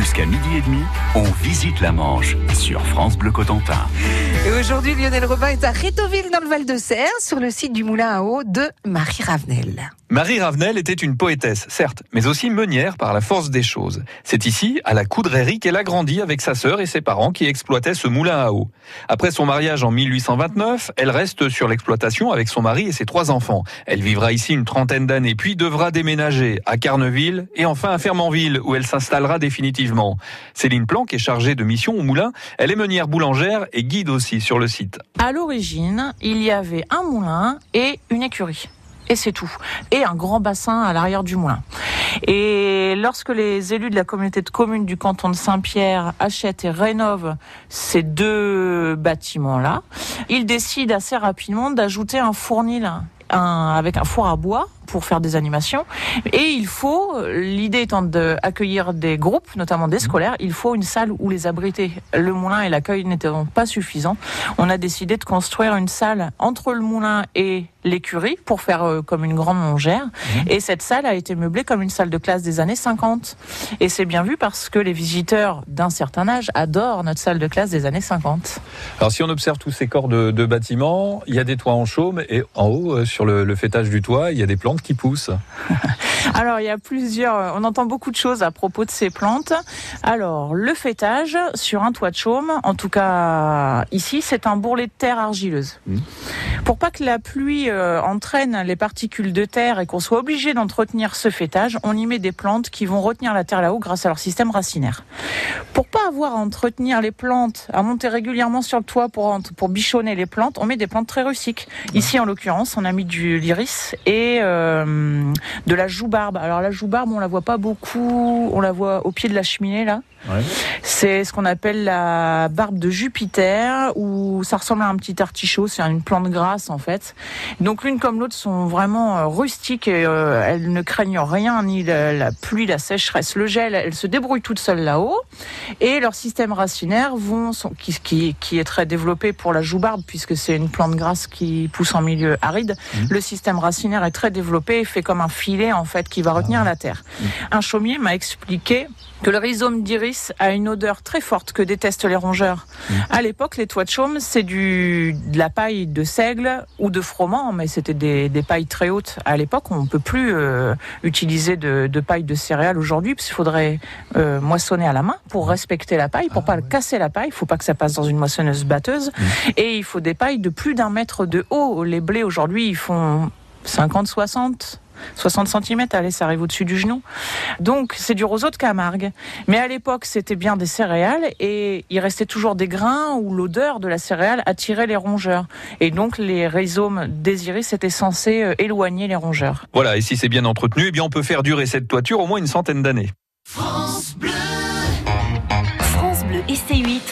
Jusqu'à midi et demi, on visite la Manche sur France Bleu Cotentin. Et aujourd'hui, Lionel Robin est à Rétoville dans le Val de Serre, sur le site du moulin à eau de Marie Ravenel. Marie Ravenel était une poétesse, certes, mais aussi meunière par la force des choses. C'est ici, à la Coudrerie, qu'elle a grandi avec sa sœur et ses parents qui exploitaient ce moulin à eau. Après son mariage en 1829, elle reste sur l'exploitation avec son mari et ses trois enfants. Elle vivra ici une trentaine d'années, puis devra déménager à Carneville et enfin à Fermanville, où elle s'installera définitivement. Céline Planck est chargée de mission au moulin. Elle est meunière boulangère et guide aussi sur le site. À l'origine, il y avait un moulin et une écurie et c'est tout. Et un grand bassin à l'arrière du moulin. Et lorsque les élus de la communauté de communes du canton de Saint-Pierre achètent et rénovent ces deux bâtiments-là, ils décident assez rapidement d'ajouter un fournil avec un four à bois pour faire des animations. Et il faut, l'idée étant d'accueillir des groupes, notamment des scolaires, il faut une salle où les abriter. Le moulin et l'accueil n'étant pas suffisants. On a décidé de construire une salle entre le moulin et l'écurie pour faire euh, comme une grande longère. Mhm. Et cette salle a été meublée comme une salle de classe des années 50. Et c'est bien vu parce que les visiteurs d'un certain âge adorent notre salle de classe des années 50. Alors si on observe tous ces corps de, de bâtiments, il y a des toits en chaume et en haut, euh, sur le, le fêtage du toit, il y a des plantes qui poussent Alors, il y a plusieurs. On entend beaucoup de choses à propos de ces plantes. Alors, le fêtage sur un toit de chaume, en tout cas ici, c'est un bourrelet de terre argileuse. Mmh. Pour pas que la pluie euh, entraîne les particules de terre et qu'on soit obligé d'entretenir ce fêtage, on y met des plantes qui vont retenir la terre là-haut grâce à leur système racinaire. Pour pas avoir à entretenir les plantes, à monter régulièrement sur le toit pour, pour bichonner les plantes, on met des plantes très rustiques. Ici, en l'occurrence, on a mis du l'iris et euh, de la joue-barbe. Alors la joue-barbe, on la voit pas beaucoup, on la voit au pied de la cheminée là. C'est ce qu'on appelle la barbe de Jupiter, où ça ressemble à un petit artichaut, c'est une plante grasse en fait. Donc l'une comme l'autre sont vraiment euh, rustiques et euh, elles ne craignent rien, ni la, pluie, la sécheresse, le gel. Elles se débrouillent toutes seules là-haut. Et leur système racinaire vont, qui, qui, qui, est très développé pour la joue-barbe, puisque c'est une plante grasse qui pousse en milieu aride. Mmh. Le système racinaire est très développé et fait comme un filet en fait qui va retenir ah. la terre. Mmh. Un chaumier m'a expliqué que le rhizome d'iris a une odeur très forte que détestent les rongeurs. Mmh. À l'époque, les toits de chaume, c'est du de la paille de seigle ou de froment, mais c'était des, des, pailles très hautes. À l'époque, on ne peut plus euh, utiliser de, de, paille de céréales aujourd'hui, parce qu'il faudrait euh, moissonner à la main pour respecter la paille, pour ah, pas ouais. casser la paille. Il faut pas que ça passe dans une moissonneuse batteuse. Mmh. Et il faut des pailles de plus d'un mètre de haut. Les blés aujourd'hui, ils font 50, 60 60 cm, allez, ça arrive au-dessus du genou. Donc c'est du roseau de Camargue. Mais à l'époque, c'était bien des céréales et il restait toujours des grains où l'odeur de la céréale attirait les rongeurs. Et donc les rhizomes désirés, c'était censé euh, éloigner les rongeurs. Voilà, et si c'est bien entretenu, eh bien on peut faire durer cette toiture au moins une centaine d'années. France Bleu France Bleu et C8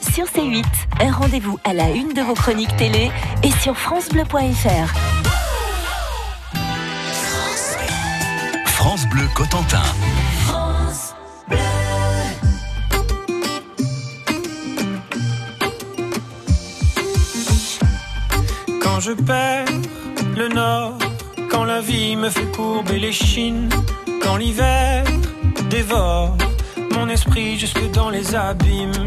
sur C8. Un rendez-vous à la une de vos chroniques télé et sur francebleu.fr. France Bleu Cotentin. France Bleu. Quand je perds le nord, quand la vie me fait courber les chines, quand l'hiver dévore mon esprit jusque dans les abîmes,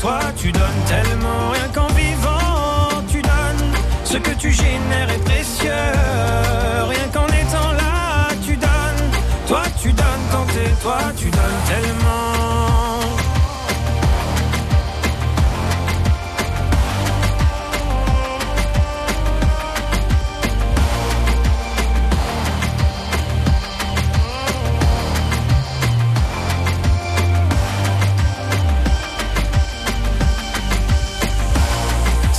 Toi, tu donnes tellement. Rien qu'en vivant, tu donnes. Ce que tu génères est précieux. Rien qu'en étant là, tu donnes. Toi, tu donnes quand t'es toi, tu donnes tellement.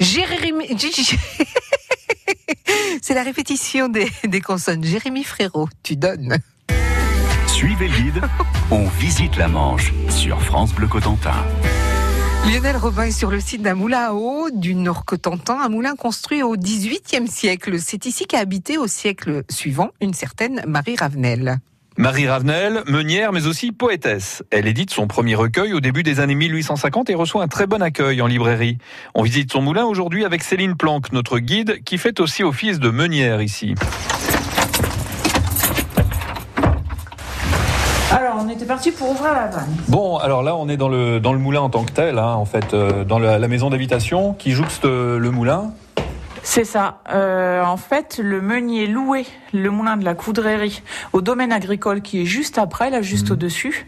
Jérémy. C'est la répétition des, des consonnes. Jérémy Frérot, tu donnes. Suivez le guide, on visite la Manche sur France Bleu Cotentin. Lionel Robin est sur le site d'un moulin à eau du Nord-Cotentin, un moulin construit au XVIIIe siècle. C'est ici qu'a habité au siècle suivant une certaine Marie Ravenel. Marie Ravenel, meunière mais aussi poétesse. Elle édite son premier recueil au début des années 1850 et reçoit un très bon accueil en librairie. On visite son moulin aujourd'hui avec Céline Planck, notre guide, qui fait aussi office de meunière ici. Alors, on était parti pour ouvrir la vanne. Bon, alors là, on est dans le, dans le moulin en tant que tel, hein, en fait, euh, dans la, la maison d'habitation qui jouxte euh, le moulin. C'est ça. Euh, en fait, le meunier louait le moulin de la Coudrerie au domaine agricole qui est juste après, là, juste au-dessus.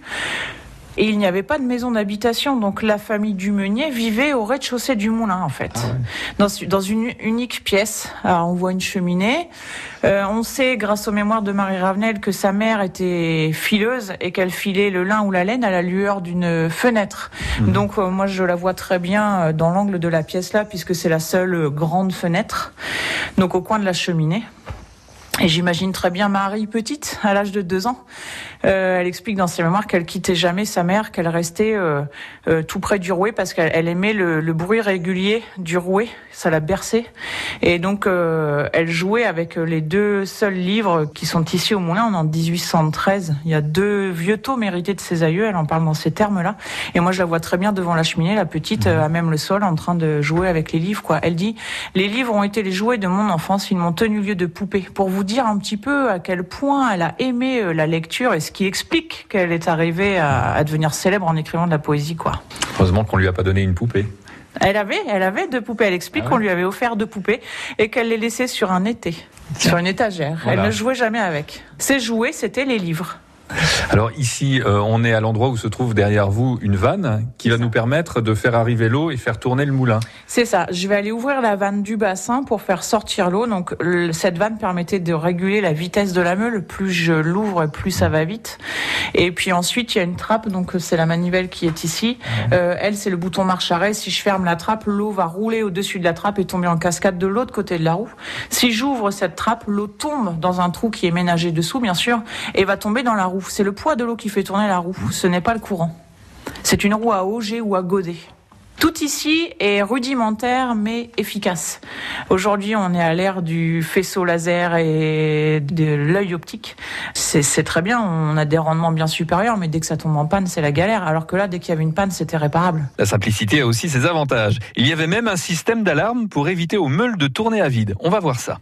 Et il n'y avait pas de maison d'habitation, donc la famille du meunier vivait au rez-de-chaussée du moulin, en fait, dans, dans une unique pièce. Alors, on voit une cheminée. Euh, on sait, grâce aux mémoires de Marie Ravenel, que sa mère était fileuse et qu'elle filait le lin ou la laine à la lueur d'une fenêtre. Donc, euh, moi, je la vois très bien euh, dans l'angle de la pièce là, puisque c'est la seule grande fenêtre. Donc, au coin de la cheminée. Et j'imagine très bien Marie petite, à l'âge de deux ans. Euh, elle explique dans ses mémoires qu'elle quittait jamais sa mère, qu'elle restait euh, euh, tout près du rouet parce qu'elle elle aimait le, le bruit régulier du rouet, ça la berçait. Et donc euh, elle jouait avec les deux seuls livres qui sont ici au Moulin. On est en 1813. Il y a deux vieux taux mérités de ses aïeux. Elle en parle dans ces termes-là. Et moi je la vois très bien devant la cheminée, la petite, euh, à même le sol, en train de jouer avec les livres. Quoi. Elle dit les livres ont été les jouets de mon enfance. Ils m'ont tenu lieu de poupée. Pour vous dire un petit peu à quel point elle a aimé euh, la lecture et ce qui explique qu'elle est arrivée à, à devenir célèbre en écrivant de la poésie, quoi. Heureusement qu'on lui a pas donné une poupée. Elle avait, elle avait deux poupées. Elle explique Ah ouais. qu'on lui avait offert deux poupées et qu'elle les laissait sur un été, sur une étagère. Voilà. Elle ne jouait jamais avec. Ses jouets, c'était les livres. Alors ici, euh, on est à l'endroit où se trouve derrière vous une vanne qui va nous permettre de faire arriver l'eau et faire tourner le moulin. C'est ça. Je vais aller ouvrir la vanne du bassin pour faire sortir l'eau. Donc le- cette vanne permettait de réguler la vitesse de la meule. Plus je l'ouvre, plus ça va vite. Et puis ensuite, il y a une trappe. Donc c'est la manivelle qui est ici. Euh, elle, c'est le bouton marche arrêt. Si je ferme la trappe, l'eau va rouler au-dessus de la trappe et tomber en cascade de l'autre côté de la roue. Si j'ouvre cette trappe, l'eau tombe dans un trou qui est ménagé dessous, bien sûr, et va tomber dans la roue. C'est le poids de l'eau qui fait tourner la roue. Ce n'est pas le courant. C'est une roue à auger ou à godet. Tout ici est rudimentaire mais efficace. Aujourd'hui, on est à l'ère du faisceau laser et de l'œil optique. C'est c'est très bien, on a des rendements bien supérieurs, mais dès que ça tombe en panne, c'est la galère. Alors que là, dès qu'il y avait une panne, c'était réparable. La simplicité a aussi ses avantages. Il y avait même un système d'alarme pour éviter aux meules de tourner à vide. On va voir ça.